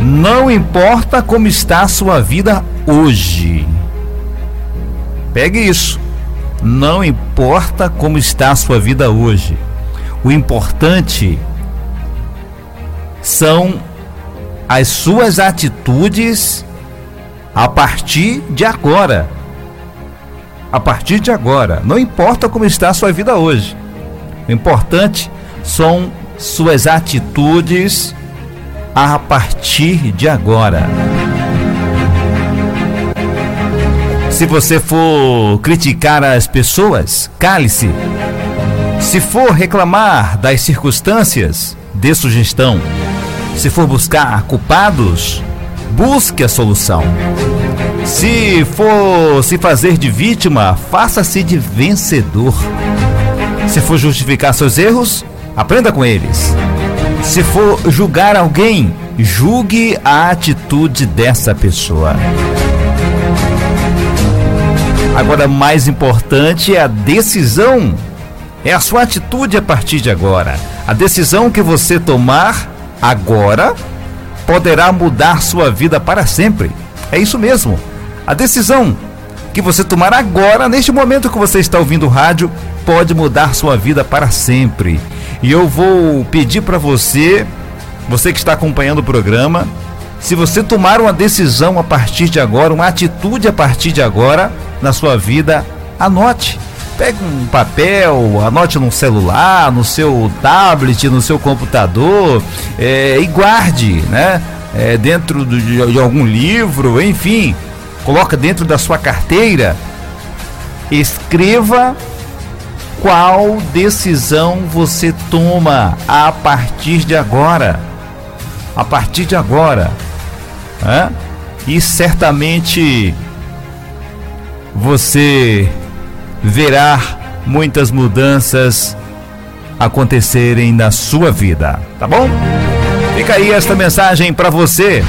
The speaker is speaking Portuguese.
Não importa como está a sua vida hoje. Pegue isso. Não importa como está a sua vida hoje. O importante são as suas atitudes a partir de agora. A partir de agora. Não importa como está a sua vida hoje. O importante são suas atitudes a partir de agora. Se você for criticar as pessoas, cale-se. Se for reclamar das circunstâncias, dê sugestão. Se for buscar culpados, busque a solução. Se for se fazer de vítima, faça-se de vencedor. Se for justificar seus erros, aprenda com eles. Se for julgar alguém, julgue a atitude dessa pessoa. Agora, mais importante é a decisão. É a sua atitude a partir de agora. A decisão que você tomar agora poderá mudar sua vida para sempre. É isso mesmo. A decisão que você tomar agora, neste momento que você está ouvindo o rádio, pode mudar sua vida para sempre. E eu vou pedir para você, você que está acompanhando o programa, se você tomar uma decisão a partir de agora, uma atitude a partir de agora na sua vida, anote. Pegue um papel, anote no celular, no seu tablet, no seu computador é, e guarde, né? É, dentro de, de algum livro, enfim, coloca dentro da sua carteira. Escreva qual decisão você toma a partir de agora. A partir de agora. Né? E certamente você verá muitas mudanças acontecerem na sua vida, tá bom? Fica aí esta mensagem para você